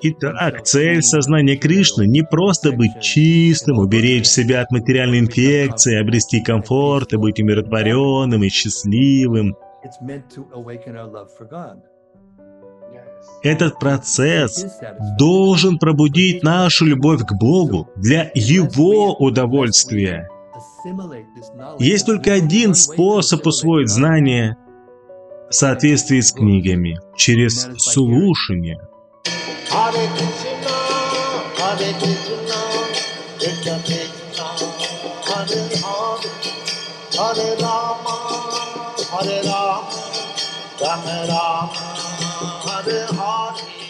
Итак, цель сознания Кришны не просто быть чистым, уберечь себя от материальной инфекции, обрести комфорт и быть умиротворенным и счастливым. Этот процесс должен пробудить нашу любовь к Богу для Его удовольствия. Есть только один способ усвоить знания в соответствии с книгами – через слушание. Hare Rama, Hare Rama, Rama Rama, Hare Hare.